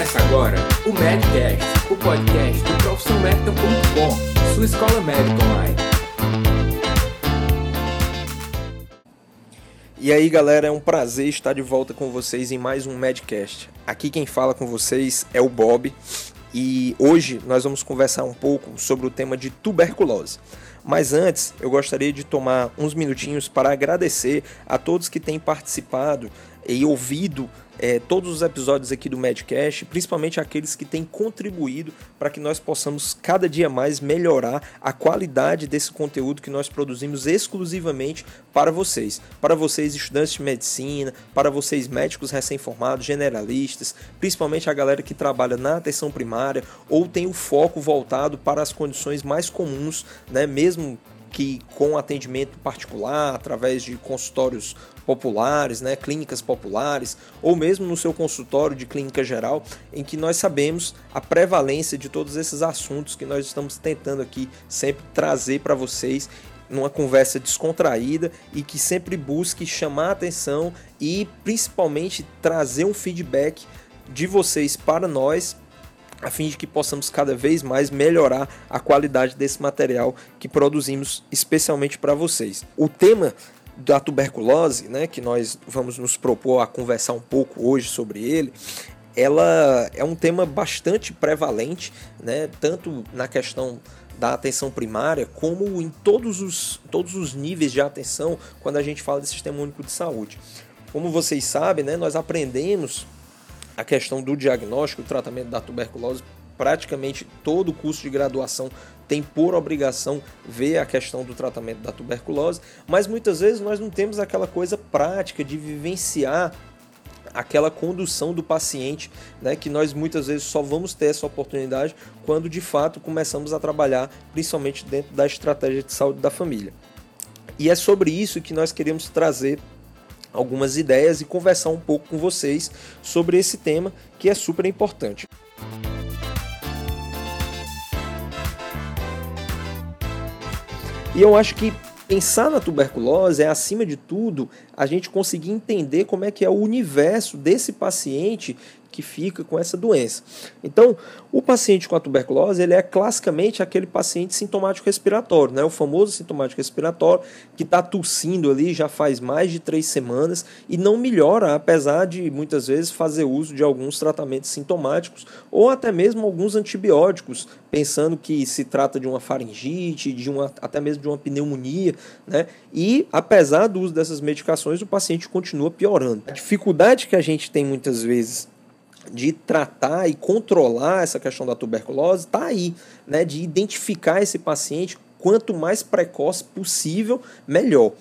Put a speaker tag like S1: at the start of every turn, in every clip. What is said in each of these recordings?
S1: Começa agora o Medcast, o podcast do profissionalmedical.com, sua escola médica online.
S2: E aí galera, é um prazer estar de volta com vocês em mais um Medcast. Aqui quem fala com vocês é o Bob e hoje nós vamos conversar um pouco sobre o tema de tuberculose. Mas antes, eu gostaria de tomar uns minutinhos para agradecer a todos que têm participado e ouvido é, todos os episódios aqui do Medcast, principalmente aqueles que têm contribuído para que nós possamos cada dia mais melhorar a qualidade desse conteúdo que nós produzimos exclusivamente para vocês. Para vocês, estudantes de medicina, para vocês, médicos recém-formados, generalistas, principalmente a galera que trabalha na atenção primária ou tem o foco voltado para as condições mais comuns, né, mesmo que com atendimento particular, através de consultórios populares, né, clínicas populares, ou mesmo no seu consultório de clínica geral, em que nós sabemos a prevalência de todos esses assuntos que nós estamos tentando aqui sempre trazer para vocês numa conversa descontraída e que sempre busque chamar atenção e principalmente trazer um feedback de vocês para nós a fim de que possamos cada vez mais melhorar a qualidade desse material que produzimos especialmente para vocês. O tema da tuberculose, né, que nós vamos nos propor a conversar um pouco hoje sobre ele, ela é um tema bastante prevalente, né, tanto na questão da atenção primária, como em todos os, todos os níveis de atenção quando a gente fala de sistema único de saúde. Como vocês sabem, né, nós aprendemos a questão do diagnóstico e tratamento da tuberculose, praticamente todo o curso de graduação tem por obrigação ver a questão do tratamento da tuberculose, mas muitas vezes nós não temos aquela coisa prática de vivenciar aquela condução do paciente, né, que nós muitas vezes só vamos ter essa oportunidade quando de fato começamos a trabalhar, principalmente dentro da estratégia de saúde da família. E é sobre isso que nós queremos trazer algumas ideias e conversar um pouco com vocês sobre esse tema que é super importante. E eu acho que pensar na tuberculose é, acima de tudo, a gente conseguir entender como é que é o universo desse paciente que fica com essa doença. Então, o paciente com a tuberculose, ele é classicamente aquele paciente sintomático respiratório, né? o famoso sintomático respiratório, que está tossindo ali já faz mais de três semanas e não melhora, apesar de muitas vezes fazer uso de alguns tratamentos sintomáticos ou até mesmo alguns antibióticos, pensando que se trata de uma faringite, de uma, até mesmo de uma pneumonia, né? E apesar do uso dessas medicações, o paciente continua piorando. A dificuldade que a gente tem muitas vezes de tratar e controlar essa questão da tuberculose está aí, né, de identificar esse paciente quanto mais precoce possível, melhor.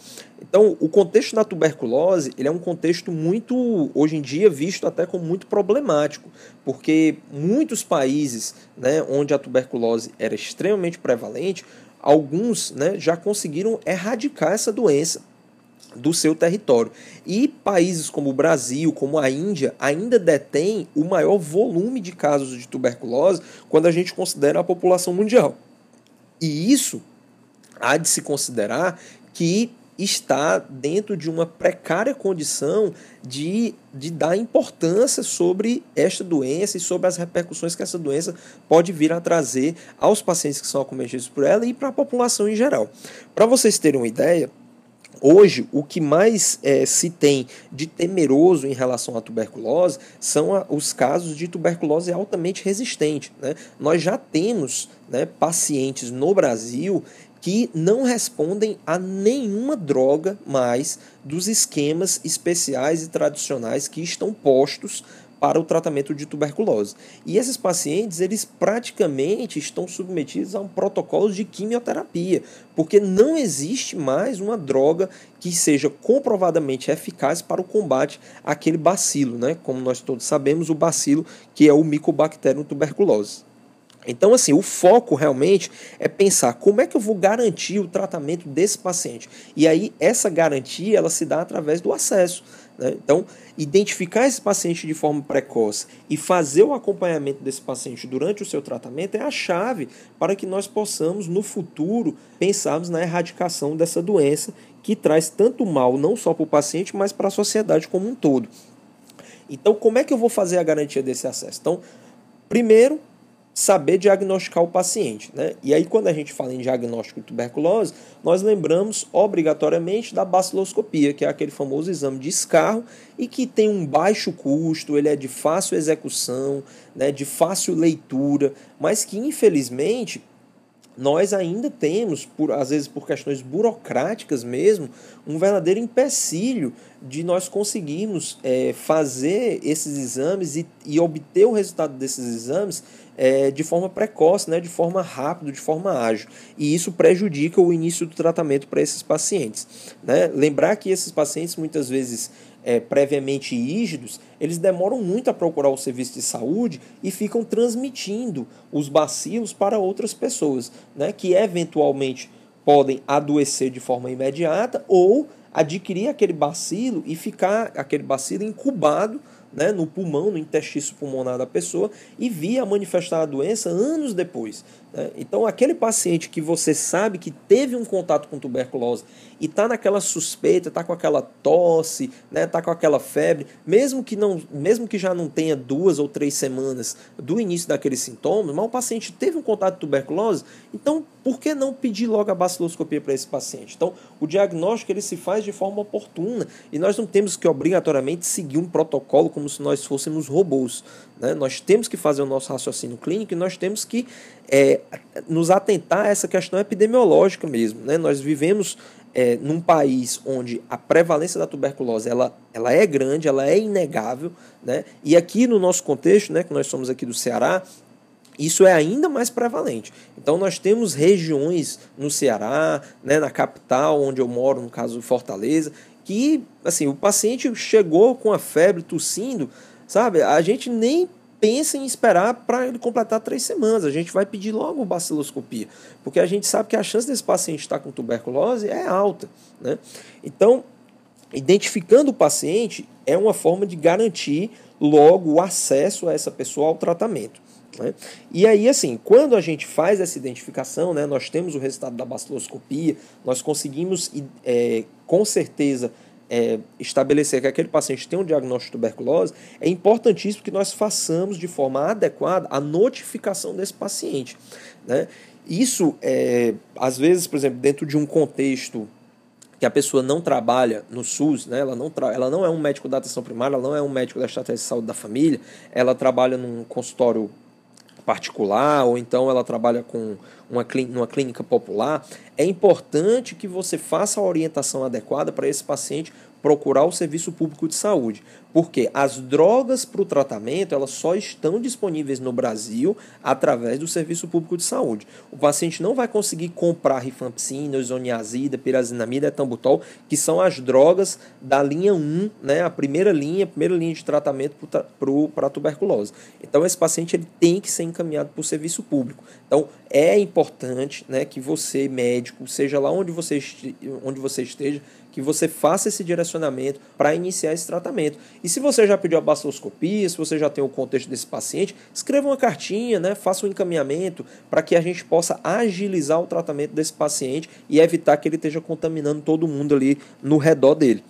S2: Então, o contexto da tuberculose, ele é um contexto muito, hoje em dia, visto até como muito problemático, porque muitos países né, onde a tuberculose era extremamente prevalente, alguns né, já conseguiram erradicar essa doença do seu território. E países como o Brasil, como a Índia, ainda detêm o maior volume de casos de tuberculose quando a gente considera a população mundial. E isso há de se considerar que está dentro de uma precária condição de, de dar importância sobre esta doença e sobre as repercussões que essa doença pode vir a trazer aos pacientes que são acometidos por ela e para a população em geral. Para vocês terem uma ideia, Hoje, o que mais é, se tem de temeroso em relação à tuberculose são a, os casos de tuberculose altamente resistente. Né? Nós já temos né, pacientes no Brasil que não respondem a nenhuma droga mais dos esquemas especiais e tradicionais que estão postos para o tratamento de tuberculose. E esses pacientes, eles praticamente estão submetidos a um protocolo de quimioterapia, porque não existe mais uma droga que seja comprovadamente eficaz para o combate àquele bacilo, né? Como nós todos sabemos, o bacilo que é o Mycobacterium tuberculose. Então, assim, o foco realmente é pensar como é que eu vou garantir o tratamento desse paciente. E aí, essa garantia ela se dá através do acesso. Né? Então, identificar esse paciente de forma precoce e fazer o acompanhamento desse paciente durante o seu tratamento é a chave para que nós possamos, no futuro, pensarmos na erradicação dessa doença que traz tanto mal não só para o paciente, mas para a sociedade como um todo. Então, como é que eu vou fazer a garantia desse acesso? Então, primeiro, saber diagnosticar o paciente. Né? E aí, quando a gente fala em diagnóstico de tuberculose, nós lembramos obrigatoriamente da baciloscopia, que é aquele famoso exame de escarro e que tem um baixo custo, ele é de fácil execução, né, de fácil leitura, mas que infelizmente nós ainda temos, por, às vezes por questões burocráticas mesmo, um verdadeiro empecilho de nós conseguirmos é, fazer esses exames e, e, obter o resultado desses exames é, de forma precoce, né, de forma rápida, de forma ágil. E isso prejudica o início do tratamento para esses pacientes. Né? Lembrar que esses pacientes muitas vezes é, previamente rígidos, eles demoram muito a procurar o serviço de saúde e ficam transmitindo os bacilos para outras pessoas, né, que eventualmente podem adoecer de forma imediata ou adquirir aquele bacilo e ficar aquele bacilo incubado né, no pulmão, no intestino pulmonar da pessoa e vir a manifestar a doença anos depois. Né? Então, aquele paciente que você sabe que teve um contato com tuberculose e está naquela suspeita, está com aquela tosse, está né, tá com aquela febre, mesmo que, não, mesmo que já não tenha duas ou três semanas do início daqueles sintomas, mas o paciente teve um contato de tuberculose, então por que não pedir logo a baciloscopia para esse paciente? Então, o diagnóstico ele se faz de forma oportuna e nós não temos que obrigatoriamente seguir um protocolo como se nós fôssemos robôs. Né? Nós temos que fazer o nosso raciocínio clínico e nós temos que é, nos atentar a essa questão epidemiológica mesmo. Né? Nós vivemos é, num país onde a prevalência da tuberculose ela, ela é grande, ela é inegável, né? e aqui no nosso contexto, né, que nós somos aqui do Ceará, isso é ainda mais prevalente. Então nós temos regiões no Ceará, né, na capital, onde eu moro, no caso Fortaleza, que assim, o paciente chegou com a febre, tossindo, Sabe? A gente nem pensa em esperar para ele completar três semanas. A gente vai pedir logo baciloscopia, porque a gente sabe que a chance desse paciente estar com tuberculose é alta. Né? Então, identificando o paciente é uma forma de garantir logo o acesso a essa pessoa ao tratamento. Né? E aí, assim, quando a gente faz essa identificação, né, nós temos o resultado da baciloscopia, nós conseguimos, é, com certeza, é, estabelecer que aquele paciente tem um diagnóstico de tuberculose, é importantíssimo que nós façamos de forma adequada a notificação desse paciente. Né? Isso, é, às vezes, por exemplo, dentro de um contexto que a pessoa não trabalha no SUS, né? ela, não ela não é um médico da atenção primária, ela não é um médico da estratégia de saúde da família, ela trabalha num consultório particular ou então ela trabalha com uma clínica, clínica popular, é importante que você faça a orientação adequada para esse paciente procurar o serviço público de saúde. Porque as drogas para o tratamento elas só estão disponíveis no Brasil através do serviço público de saúde. O paciente não vai conseguir comprar rifampicina, isoniazida, pirazinamida, etambutol, que são as drogas da linha 1, né, a primeira linha, a primeira linha de tratamento para a tuberculose. Então esse paciente ele tem que ser encaminhado para o serviço público. Então é importante né, que você, médico, seja lá onde você, onde você esteja, que você faça esse direcionamento para iniciar esse tratamento. E se você já pediu a baciloscopia, se você já tem o contexto desse paciente, escreva uma cartinha, né, faça um encaminhamento para que a gente possa agilizar o tratamento desse paciente e evitar que ele esteja contaminando todo mundo ali no redor dele.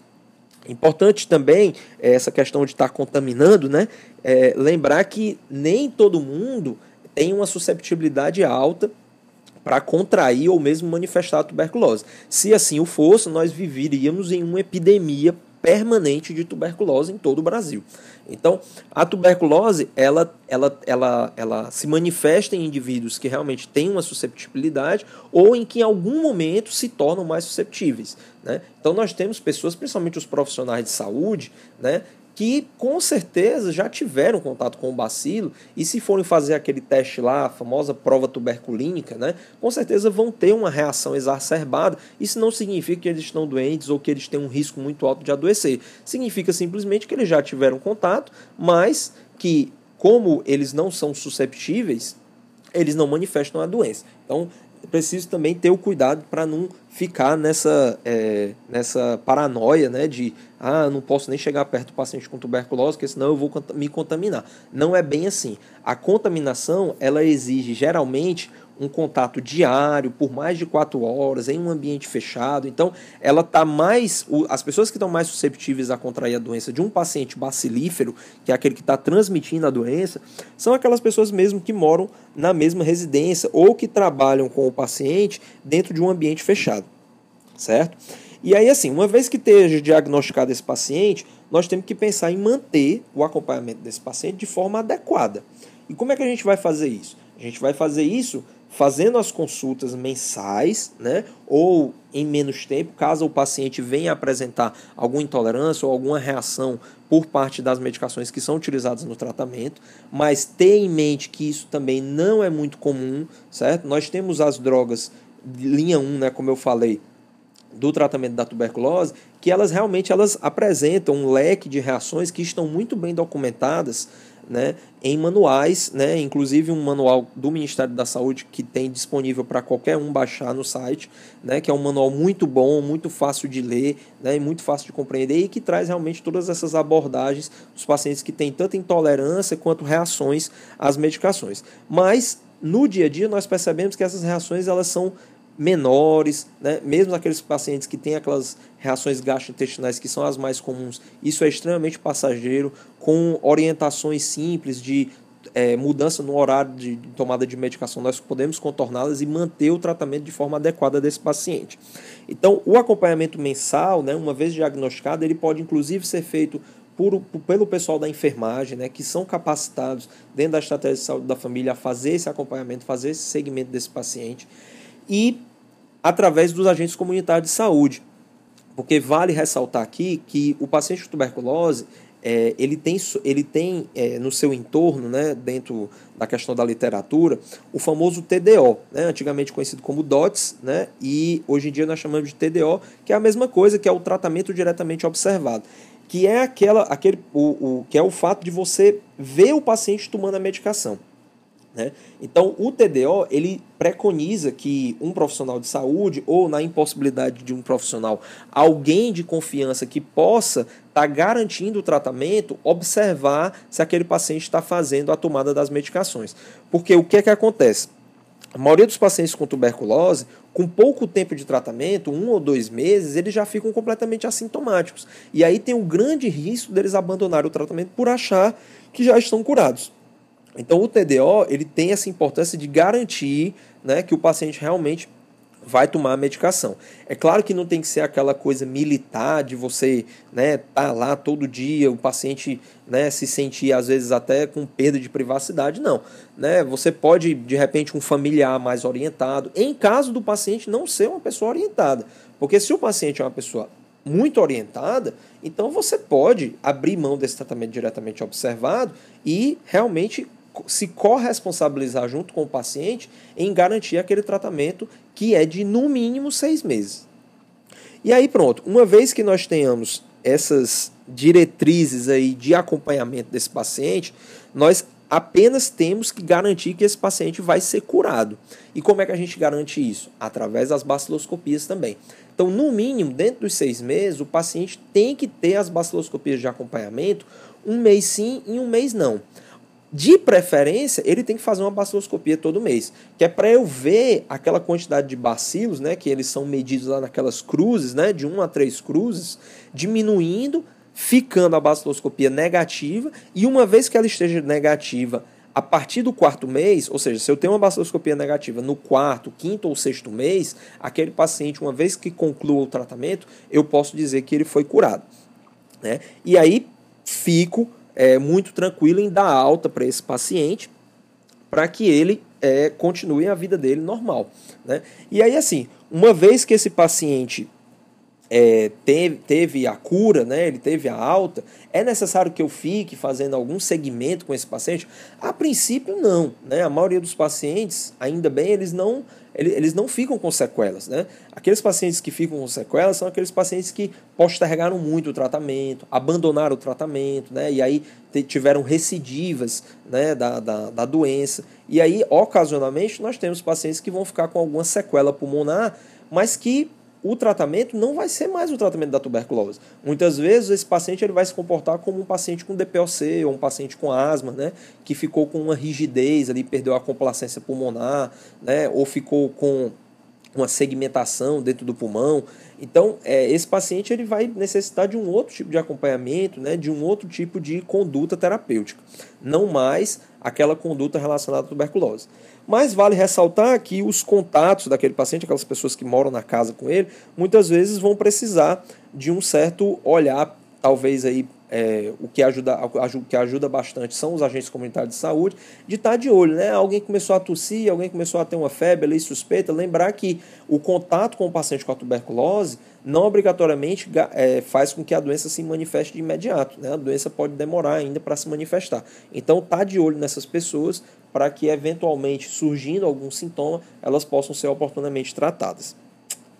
S2: Importante também é, essa questão de estar contaminando, né? É, lembrar que nem todo mundo tem uma susceptibilidade alta para contrair ou mesmo manifestar a tuberculose. Se assim o fosse, nós viveríamos em uma epidemia permanente de tuberculose em todo o Brasil. Então, a tuberculose, ela, ela, ela, ela se manifesta em indivíduos que realmente têm uma susceptibilidade ou em que em algum momento se tornam mais susceptíveis. Né? Então, nós temos pessoas, principalmente os profissionais de saúde, né, que com certeza já tiveram contato com o bacilo e se forem fazer aquele teste lá, a famosa prova tuberculínica, né, com certeza vão ter uma reação exacerbada. Isso não significa que eles estão doentes ou que eles têm um risco muito alto de adoecer. Significa simplesmente que eles já tiveram contato, mas que como eles não são susceptíveis, eles não manifestam a doença. Então, preciso também ter o cuidado para não ficar nessa, é, nessa paranoia né, de ah, não posso nem chegar perto do paciente com tuberculose, porque senão eu vou me contaminar. Não é bem assim. A contaminação ela exige geralmente um contato diário por mais de quatro horas em um ambiente fechado. Então, ela está mais. As pessoas que estão mais susceptíveis a contrair a doença de um paciente bacilífero, que é aquele que está transmitindo a doença, são aquelas pessoas mesmo que moram na mesma residência ou que trabalham com o paciente dentro de um ambiente fechado. Certo? E aí, assim, uma vez que esteja diagnosticado esse paciente, nós temos que pensar em manter o acompanhamento desse paciente de forma adequada. E como é que a gente vai fazer isso? A gente vai fazer isso fazendo as consultas mensais, né? Ou em menos tempo, caso o paciente venha apresentar alguma intolerância ou alguma reação por parte das medicações que são utilizadas no tratamento, mas ter em mente que isso também não é muito comum, certo? Nós temos as drogas linha 1, né, como eu falei, do tratamento da tuberculose, que elas realmente elas apresentam um leque de reações que estão muito bem documentadas né, em manuais, né, inclusive um manual do Ministério da Saúde que tem disponível para qualquer um baixar no site, né, que é um manual muito bom, muito fácil de ler né, e muito fácil de compreender e que traz realmente todas essas abordagens dos pacientes que têm tanta intolerância quanto reações às medicações. Mas no dia a dia nós percebemos que essas reações elas são menores, né? mesmo aqueles pacientes que têm aquelas reações gastrointestinais que são as mais comuns, isso é extremamente passageiro, com orientações simples de é, mudança no horário de tomada de medicação, nós podemos contorná-las e manter o tratamento de forma adequada desse paciente. Então, o acompanhamento mensal, né, uma vez diagnosticado, ele pode inclusive ser feito por, pelo pessoal da enfermagem, né, que são capacitados dentro da estratégia de saúde da família a fazer esse acompanhamento, fazer esse segmento desse paciente. E através dos agentes comunitários de saúde. Porque vale ressaltar aqui que o paciente com tuberculose é, ele tem, ele tem é, no seu entorno, né, dentro da questão da literatura, o famoso TDO, né, antigamente conhecido como DOTS, né, e hoje em dia nós chamamos de TDO, que é a mesma coisa, que é o tratamento diretamente observado, que é aquela, aquele, o, o, que é o fato de você ver o paciente tomando a medicação. Né? Então, o TDO ele preconiza que um profissional de saúde, ou na impossibilidade de um profissional, alguém de confiança que possa estar tá garantindo o tratamento, observar se aquele paciente está fazendo a tomada das medicações. Porque o que é que acontece? A maioria dos pacientes com tuberculose, com pouco tempo de tratamento, um ou dois meses, eles já ficam completamente assintomáticos. E aí tem um grande risco deles abandonarem o tratamento por achar que já estão curados. Então o TDO ele tem essa importância de garantir né, que o paciente realmente vai tomar a medicação. É claro que não tem que ser aquela coisa militar de você né, tá lá todo dia, o paciente né, se sentir às vezes até com perda de privacidade, não. Né? Você pode, de repente, um familiar mais orientado, em caso do paciente não ser uma pessoa orientada. Porque se o paciente é uma pessoa muito orientada, então você pode abrir mão desse tratamento diretamente observado e realmente se corresponsabilizar junto com o paciente em garantir aquele tratamento que é de no mínimo seis meses. E aí pronto, uma vez que nós tenhamos essas diretrizes aí de acompanhamento desse paciente, nós apenas temos que garantir que esse paciente vai ser curado. E como é que a gente garante isso? Através das baciloscopias também. Então, no mínimo, dentro dos seis meses, o paciente tem que ter as baciloscopias de acompanhamento um mês sim e um mês não. De preferência, ele tem que fazer uma baciloscopia todo mês, que é para eu ver aquela quantidade de bacilos, né, que eles são medidos lá naquelas cruzes, né, de 1 a 3 cruzes, diminuindo, ficando a baciloscopia negativa, e uma vez que ela esteja negativa a partir do quarto mês, ou seja, se eu tenho uma baciloscopia negativa no quarto, quinto ou sexto mês, aquele paciente, uma vez que conclua o tratamento, eu posso dizer que ele foi curado. Né? E aí fico é, muito tranquilo em dar alta para esse paciente para que ele é, continue a vida dele normal. Né? E aí, assim, uma vez que esse paciente é, teve, teve a cura, né, ele teve a alta, é necessário que eu fique fazendo algum segmento com esse paciente? A princípio, não. Né? A maioria dos pacientes, ainda bem, eles não eles não ficam com sequelas. Né? Aqueles pacientes que ficam com sequelas são aqueles pacientes que postergaram muito o tratamento, abandonaram o tratamento, né? e aí tiveram recidivas né, da, da, da doença. E aí, ocasionalmente, nós temos pacientes que vão ficar com alguma sequela pulmonar, mas que o tratamento não vai ser mais o tratamento da tuberculose. Muitas vezes esse paciente ele vai se comportar como um paciente com DPOC ou um paciente com asma, né, que ficou com uma rigidez ali, perdeu a complacência pulmonar, né, ou ficou com uma segmentação dentro do pulmão. Então, é, esse paciente ele vai necessitar de um outro tipo de acompanhamento, né, de um outro tipo de conduta terapêutica, não mais aquela conduta relacionada à tuberculose. Mas vale ressaltar que os contatos daquele paciente, aquelas pessoas que moram na casa com ele, muitas vezes vão precisar de um certo olhar, talvez aí é, o que ajuda, que ajuda bastante são os agentes comunitários de saúde, de estar de olho, né? Alguém começou a tossir, alguém começou a ter uma febre ali suspeita, lembrar que o contato com o paciente com a tuberculose não obrigatoriamente é, faz com que a doença se manifeste de imediato, né? A doença pode demorar ainda para se manifestar. Então, tá de olho nessas pessoas para que eventualmente surgindo algum sintoma, elas possam ser oportunamente tratadas.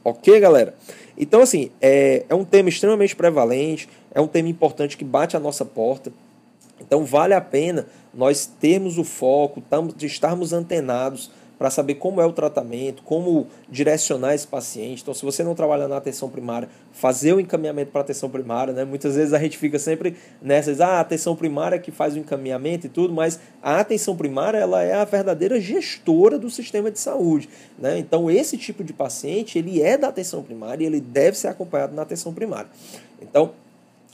S2: Ok, galera? Então, assim, é, é um tema extremamente prevalente, é um tema importante que bate a nossa porta. Então, vale a pena nós termos o foco, de estarmos antenados para saber como é o tratamento, como direcionar esse paciente. Então, se você não trabalha na atenção primária, fazer o encaminhamento para atenção primária, né? Muitas vezes a gente fica sempre nessas, ah, a atenção primária que faz o encaminhamento e tudo, mas a atenção primária ela é a verdadeira gestora do sistema de saúde, né? Então, esse tipo de paciente, ele é da atenção primária e ele deve ser acompanhado na atenção primária. Então,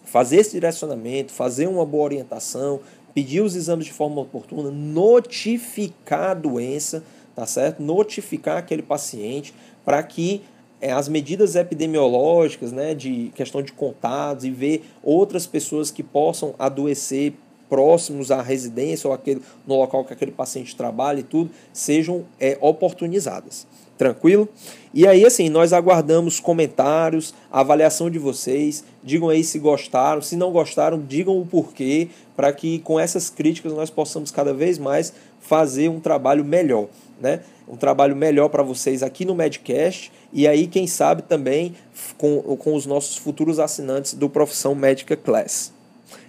S2: fazer esse direcionamento, fazer uma boa orientação, pedir os exames de forma oportuna, notificar a doença, tá certo? Notificar aquele paciente para que é, as medidas epidemiológicas, né, de questão de contatos e ver outras pessoas que possam adoecer próximos à residência ou aquele, no local que aquele paciente trabalha e tudo, sejam é, oportunizadas. Tranquilo? E aí, assim, nós aguardamos comentários, avaliação de vocês. Digam aí se gostaram. Se não gostaram, digam o porquê, para que com essas críticas nós possamos cada vez mais fazer um trabalho melhor né? Um trabalho melhor para vocês aqui no Medcast e aí, quem sabe, também com, com os nossos futuros assinantes do Profissão Médica Class.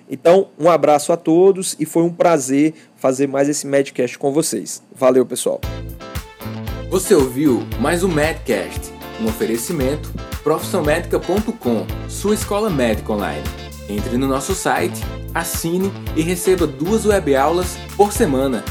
S2: Então, um abraço a todos e foi um prazer fazer mais esse Medcast com vocês. Valeu, pessoal.
S1: Você ouviu mais um Medcast, um oferecimento profissãomédica.com, sua escola médica online. Entre no nosso site, assine e receba duas web aulas por semana